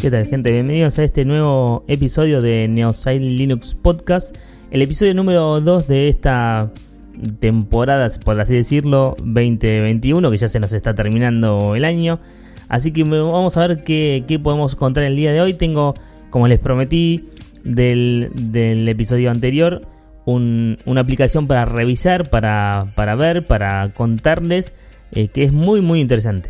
¿Qué tal gente? Bienvenidos a este nuevo episodio de Neosite Linux Podcast, el episodio número 2 de esta temporada, por así decirlo, 2021, que ya se nos está terminando el año. Así que vamos a ver qué, podemos contar el día de hoy. Tengo, como les prometí del, episodio anterior, una aplicación para revisar, para, ver, para contarles, eh, que es muy muy interesante.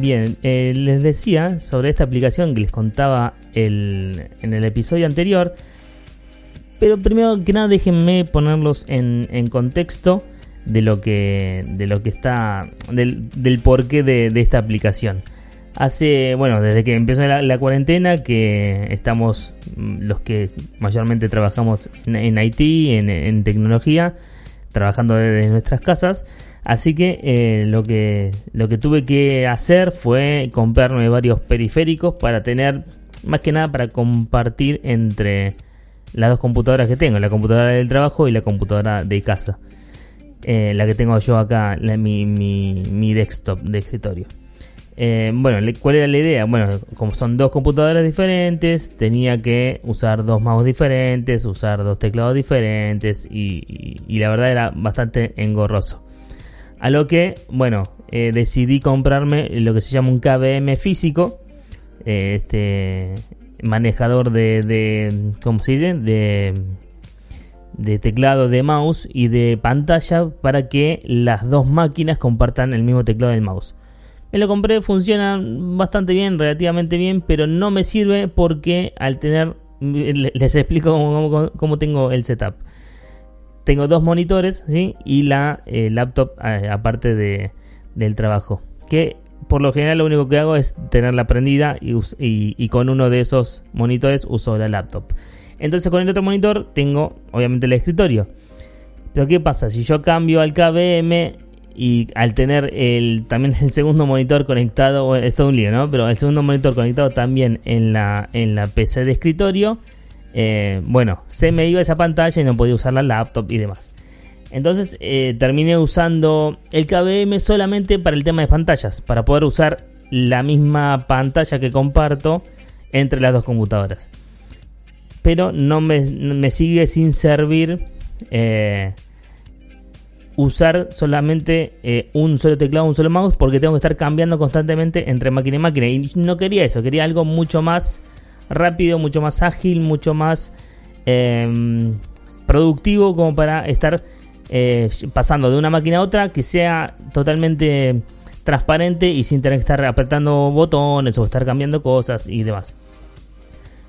Bien, eh, les decía sobre esta aplicación que les contaba en el episodio anterior. Pero primero que nada déjenme ponerlos en, contexto de lo que de lo que está del, porqué de, esta aplicación. Hace, bueno, desde que empezó la, cuarentena que estamos mm, los que mayormente trabajamos en, IT, en, en tecnología, trabajando desde nuestras casas. Así que, eh, lo que lo que tuve que hacer fue comprarme varios periféricos para tener, más que nada para compartir entre las dos computadoras que tengo, la computadora del trabajo y la computadora de casa. Eh, la que tengo yo acá, mi, mi, desktop de escritorio. Eh, bueno, ¿cuál era la idea? Bueno, como son dos computadoras diferentes, tenía que usar dos mouse diferentes, usar dos teclados diferentes y la verdad era bastante engorroso. A lo que, bueno, eh, decidí comprarme lo que se llama un KBM físico. Eh, este manejador de, de ¿cómo se dice? De, de teclado de mouse y de pantalla para que las dos máquinas compartan el mismo teclado del mouse. Me lo compré, funciona bastante bien, relativamente bien, pero no me sirve porque al tener, les explico cómo tengo el setup tengo dos monitores ¿sí? y la eh, laptop eh, aparte de, del trabajo. Que por lo general lo único que hago es tenerla prendida y, con uno de esos monitores uso la laptop. Entonces con el otro monitor tengo obviamente el escritorio. Pero ¿qué pasa? Si yo cambio al KBM y al tener el, también el segundo monitor conectado, esto es un lío, ¿no? Pero el segundo monitor conectado también en la, en la PC de escritorio, eh, bueno, se me iba esa pantalla y no podía usar la laptop y demás. Entonces eh, terminé usando el KBM solamente para el tema de pantallas, para poder usar la misma pantalla que comparto entre las dos computadoras. Pero no me, sigue sin servir eh, usar solamente un solo teclado, un solo mouse, porque tengo que estar cambiando constantemente entre máquina y máquina. Y no quería eso, quería algo mucho más rápido, mucho más ágil, mucho más em, productivo como para estar eh, pasando de una máquina a otra que sea totalmente transparente y sin tener que estar apretando botones o estar cambiando cosas y demás.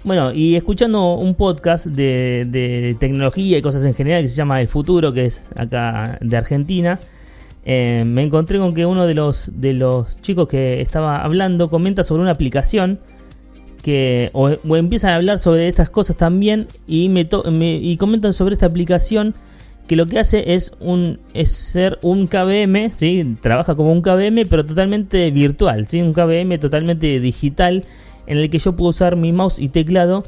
Bueno, y escuchando un podcast de, tecnología y cosas en general que se llama El Futuro, que es acá de Argentina, eh, me encontré con que uno de los, de los chicos que estaba hablando comenta sobre una aplicación que o, empiezan a hablar sobre estas cosas también y me, y comentan sobre esta aplicación que lo que hace es un es ser un KBM, ¿sí? trabaja como un KBM pero totalmente virtual, ¿sí? un KBM totalmente digital en el que yo puedo usar mi mouse y teclado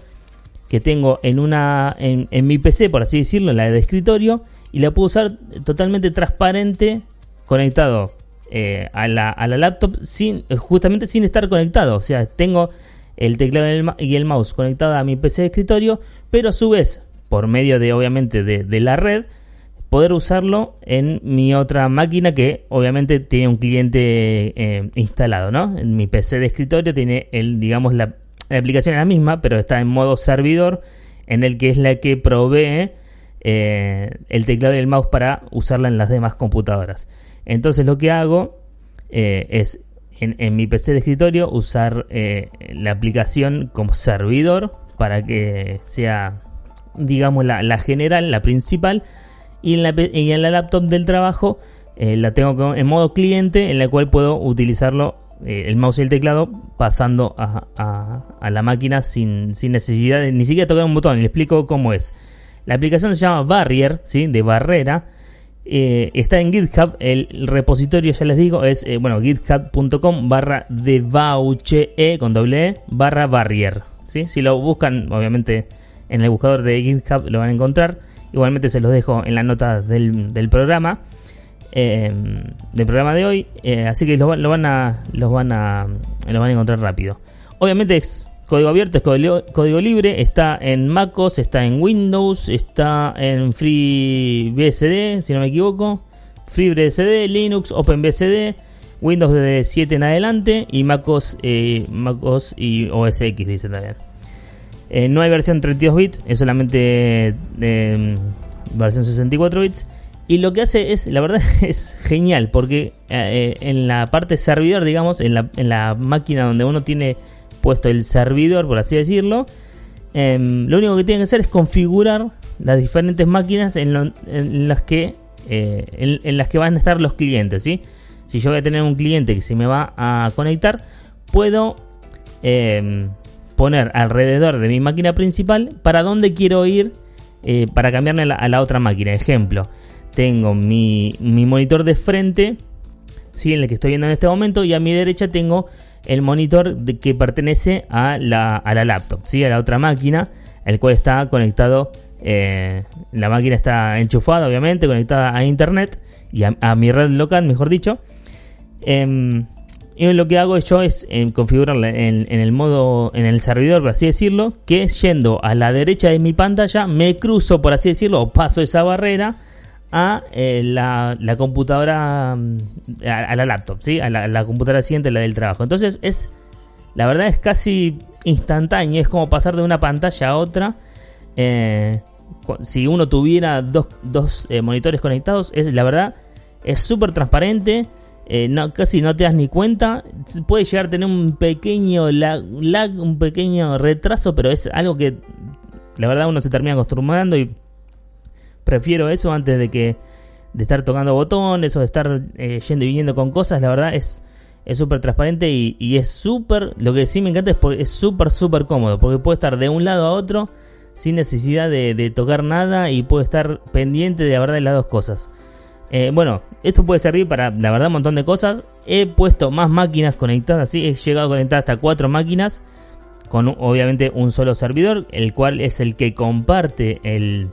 que tengo en una en, mi PC por así decirlo, en la de escritorio y la puedo usar totalmente transparente conectado eh, a, la, a la laptop sin justamente sin estar conectado, o sea tengo el teclado y el mouse conectado a mi PC de escritorio, pero a su vez, por medio de obviamente de, la red, poder usarlo en mi otra máquina que obviamente tiene un cliente eh, instalado, ¿no? En mi PC de escritorio tiene el, digamos, la, aplicación es la misma, pero está en modo servidor, en el que es la que provee eh, el teclado y el mouse para usarla en las demás computadoras. Entonces lo que hago eh, es en, mi PC de escritorio usar eh, la aplicación como servidor para que sea, digamos, la, general, la principal. Y en la, en la laptop del trabajo eh, la tengo en modo cliente en la cual puedo utilizarlo eh, el mouse y el teclado pasando a, la máquina sin, sin, necesidad de ni siquiera tocar un botón. Y le explico cómo es. La aplicación se llama Barrier, ¿sí? de barrera. Eh, está en GitHub, el repositorio ya les digo es eh, bueno github.com barra debauche con doble e barra barrier. ¿sí? Si lo buscan, obviamente en el buscador de GitHub lo van a encontrar. Igualmente se los dejo en la nota del, programa. del programa de hoy. así que lo, van a, los van a, lo van a encontrar rápido. Obviamente es código abierto, es código, libre, está en MacOS, está en Windows, está en FreeBSD, si no me equivoco, FreeBSD, Linux, OpenBSD, Windows de 7 en adelante y MacOS, eh, MacOS y OS X, dice también. Eh, no hay versión 32 bits, es solamente eh, versión 64 bits. Y lo que hace es, la verdad, es genial, porque en la parte servidor, digamos, en la máquina donde uno tiene puesto el servidor, por así decirlo, em, lo único que tiene que hacer es configurar las diferentes máquinas en, las que eh, en, las que van a estar los clientes, ¿sí? Si yo voy a tener un cliente que se me va a conectar, puedo em, poner alrededor de mi máquina principal para dónde quiero ir eh, para cambiarme a la, otra máquina. Ejemplo, tengo mi, mi monitor de frente, ¿sí? en el que estoy viendo en este momento, y a mi derecha tengo el monitor que pertenece a la, a la laptop, ¿sí? a la otra máquina, el cual está conectado, eh, la máquina está enchufada obviamente, conectada a internet y a, mi red local, mejor dicho. Em, y lo que hago yo es em, configurarla en, en, el modo, en el servidor, por así decirlo, que yendo a la derecha de mi pantalla, me cruzo, por así decirlo, o paso esa barrera a eh, la, computadora, mm, a, la laptop, ¿sí? A la, computadora siguiente, la del trabajo. Entonces es, la verdad es casi instantáneo, es como pasar de una pantalla a otra. Eh, si uno tuviera dos, dos eh, monitores conectados, es la verdad, es súper transparente. no, casi no te das ni cuenta. Puede llegar a tener un pequeño lag, un pequeño retraso, pero es algo que la verdad uno se termina acostumbrando y prefiero eso antes de que de estar tocando botones o de estar eh, yendo y viniendo con cosas. La verdad es es súper transparente y, es súper, lo que sí me encanta es porque es súper, súper cómodo, porque puede estar de un lado a otro sin necesidad de, tocar nada y puede estar pendiente de la verdad de las dos cosas. Eh, bueno, esto puede servir para la verdad un montón de cosas. He puesto más máquinas conectadas, sí, he llegado a conectar hasta cuatro máquinas con obviamente un solo servidor, el cual es el que comparte el,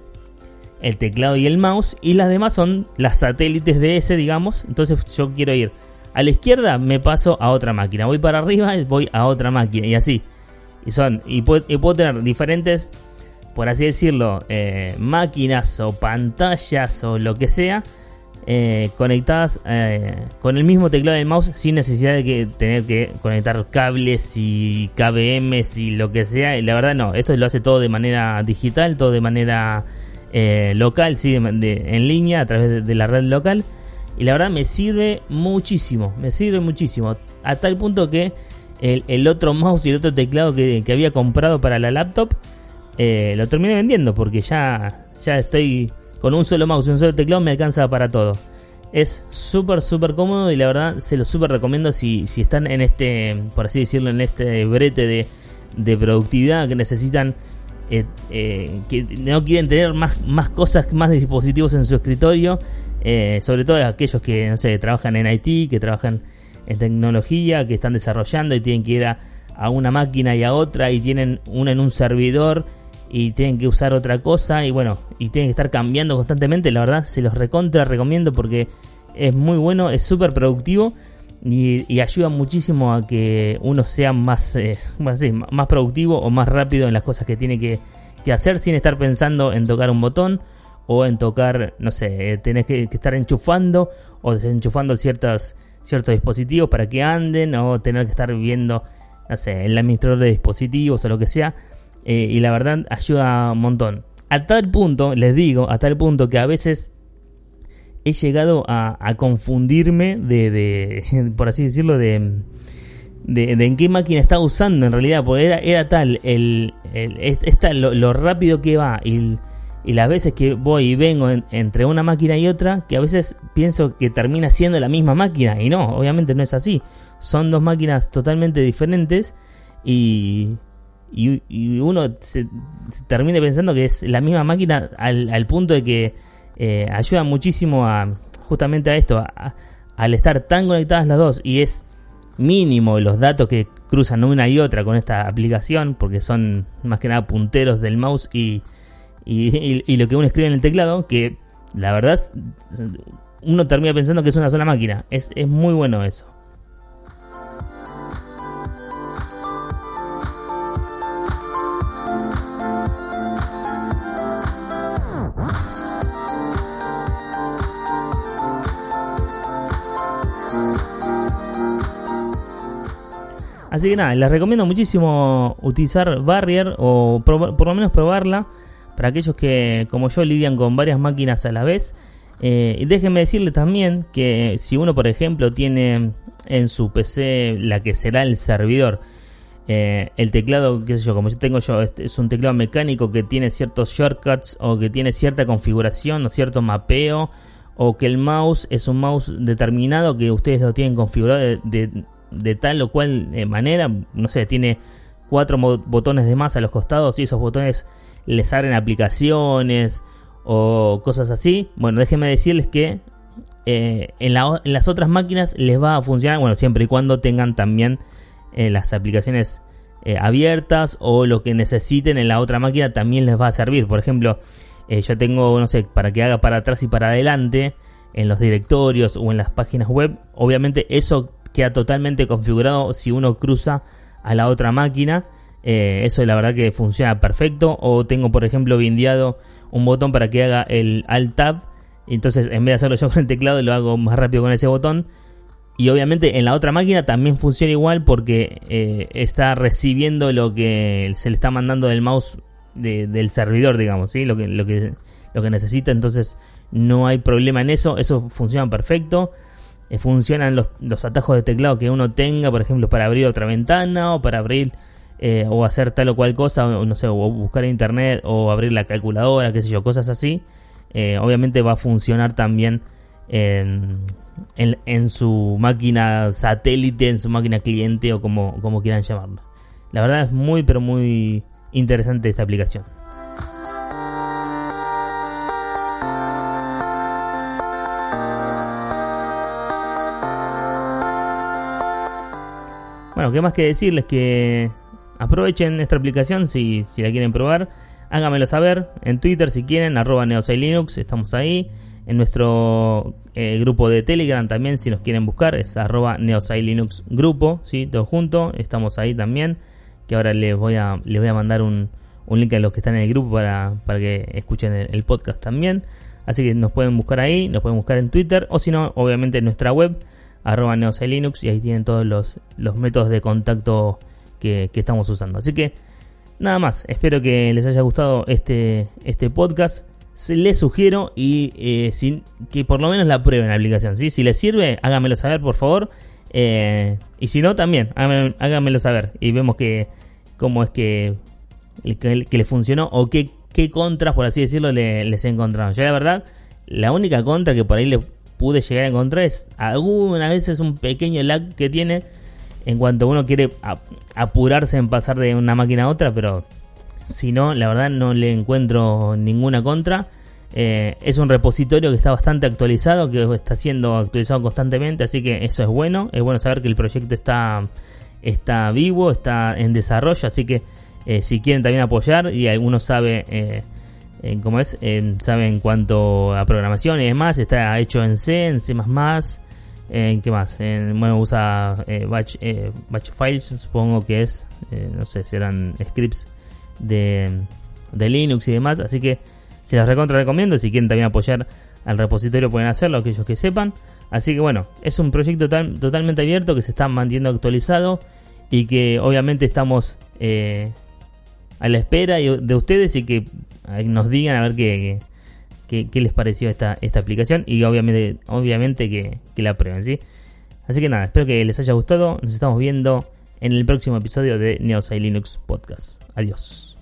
el teclado y el mouse y las demás son las satélites de ese, digamos. Entonces yo quiero ir a la izquierda, me paso a otra máquina. Voy para arriba, voy a otra máquina y así. Y son y puedo, tener diferentes, por así decirlo, eh, máquinas o pantallas o lo que sea. Eh, conectadas eh, con el mismo teclado y mouse sin necesidad de que tener que conectar cables y KBMs y lo que sea. Y la verdad no, esto lo hace todo de manera digital, todo de manera eh, local, sí, en línea a través de, la red local. Y la verdad me sirve muchísimo, me sirve muchísimo. A tal punto que el, otro mouse y el otro teclado que, había comprado para la laptop eh, lo terminé vendiendo porque ya, ya estoy con un solo mouse y un solo teclado me alcanza para todo. Es súper, súper cómodo y la verdad se lo súper recomiendo si, si están en este, por así decirlo, en este brete de, de productividad que necesitan eh, eh, que no quieren tener más, más cosas, más dispositivos en su escritorio, eh, sobre todo aquellos que, no sé, trabajan en IT, que trabajan en tecnología, que están desarrollando y tienen que ir a, una máquina y a otra y tienen una en un servidor y tienen que usar otra cosa y bueno, y tienen que estar cambiando constantemente, la verdad se los recontra recomiendo porque es muy bueno, es súper productivo y, ayuda muchísimo a que uno sea más, eh, más productivo o más rápido en las cosas que tiene que, hacer sin estar pensando en tocar un botón o en tocar, no sé, eh, tenés que, estar enchufando o desenchufando ciertas, ciertos dispositivos para que anden o tener que estar viendo, no sé, el administrador de dispositivos o lo que sea. Eh, y la verdad ayuda un montón. A tal punto, les digo, a tal punto que a veces he llegado a, confundirme de, de, por así decirlo, de, de, en qué máquina estaba usando en realidad, porque era, era tal el, el lo, rápido que va y, y, las veces que voy y vengo entre una máquina y otra, que a veces pienso que termina siendo la misma máquina, y no, obviamente no es así. Son dos máquinas totalmente diferentes y, y, uno se, termina pensando que es la misma máquina al, al punto de que eh, ayuda muchísimo a justamente a esto, al estar tan conectadas las dos y es mínimo los datos que, cruzan una y otra con esta aplicación, porque son más que nada punteros del mouse y, y, lo que uno escribe en el teclado, que la verdad uno termina pensando que es una sola máquina. Es, es muy bueno eso. Así que nada, les recomiendo muchísimo utilizar Barrier o por lo menos probarla para aquellos que, como yo, lidian con varias máquinas a la vez. Eh, y déjenme decirle también que si uno, por ejemplo, tiene en su PC la que será el servidor, eh, el teclado, qué sé yo, como yo tengo yo, este es un teclado mecánico que tiene ciertos shortcuts o que tiene cierta configuración o cierto mapeo, o que el mouse es un mouse determinado que ustedes lo tienen configurado de tal o cual eh, manera, no sé, tiene cuatro botones de más a los costados y esos botones les abren aplicaciones o cosas así. Bueno, déjenme decirles que eh, en, las otras máquinas les va a funcionar, bueno, siempre y cuando tengan también eh, las aplicaciones abiertas o lo que necesiten en la otra máquina también les va a servir. Por ejemplo, yo tengo, no sé, para que haga para atrás y para adelante en los directorios o en las páginas web, obviamente eso queda totalmente configurado si uno cruza a la otra máquina. Eh, eso la verdad que funciona perfecto. O tengo por ejemplo vindiado un botón para que haga el Alt Tab. Entonces en vez de hacerlo yo con el teclado lo hago más rápido con ese botón. Y obviamente en la otra máquina también funciona igual porque eh, está recibiendo lo que se le está mandando del mouse del servidor, digamos, ¿sí? lo, que, lo, que, lo que necesita. Entonces no hay problema en eso. Eso funciona perfecto. Eh, funcionan los, atajos de teclado que uno tenga, por ejemplo, para abrir otra ventana o para abrir eh, o hacer tal o cual cosa, o, no sé, o buscar internet o abrir la calculadora, qué sé yo, cosas así. Eh, obviamente va a funcionar también en, en, su máquina satélite, en su máquina cliente o como, como quieran llamarlo. La verdad es muy, pero muy interesante esta aplicación. Bueno, ¿qué más que decirles? Que aprovechen esta aplicación si, si la quieren probar. Háganmelo saber en Twitter si quieren, arroba Linux, estamos ahí. En nuestro eh, grupo de Telegram también, si nos quieren buscar, es arroba Linux grupo, ¿sí? todo junto, estamos ahí también. Que ahora les voy a, les voy a mandar un, un link a los que están en el grupo para, para que escuchen el, podcast también. Así que nos pueden buscar ahí, nos pueden buscar en Twitter o si no, obviamente en nuestra web arroba Linux y ahí tienen todos los, los métodos de contacto que, estamos usando. Así que nada más, espero que les haya gustado este, este podcast. Les sugiero y eh, sin, que por lo menos la prueben la aplicación. ¿sí? Si les sirve, háganmelo saber por favor. Eh, y si no, también háganmelo, saber y vemos que cómo es que, que, le funcionó o qué, qué contras, por así decirlo, le, les he encontrado. Yo la verdad, la única contra que por ahí le pude llegar a encontrar es algunas veces un pequeño lag que tiene en cuanto uno quiere apurarse en pasar de una máquina a otra, pero si no, la verdad no le encuentro ninguna contra. Eh, es un repositorio que está bastante actualizado, que está siendo actualizado constantemente, así que eso es bueno. Es bueno saber que el proyecto está, está vivo, está en desarrollo, así que eh, si quieren también apoyar y alguno sabe eh, en cómo es, en, sabe cuanto a programación y demás, está hecho en C, en C++, en qué más, en, bueno usa eh, batch, eh, files, supongo que es, eh, no sé, serán scripts de, de Linux y demás, así que se las recontra recomiendo, si quieren también apoyar al repositorio pueden hacerlo, aquellos que sepan, así que bueno, es un proyecto totalmente abierto que se está manteniendo actualizado y que obviamente estamos a la espera de ustedes y que nos digan a ver qué, qué, les pareció esta, esta aplicación y obviamente, obviamente que, la prueben, ¿sí? Así que nada, espero que les haya gustado. Nos estamos viendo en el próximo episodio de Neosai Linux Podcast. Adiós.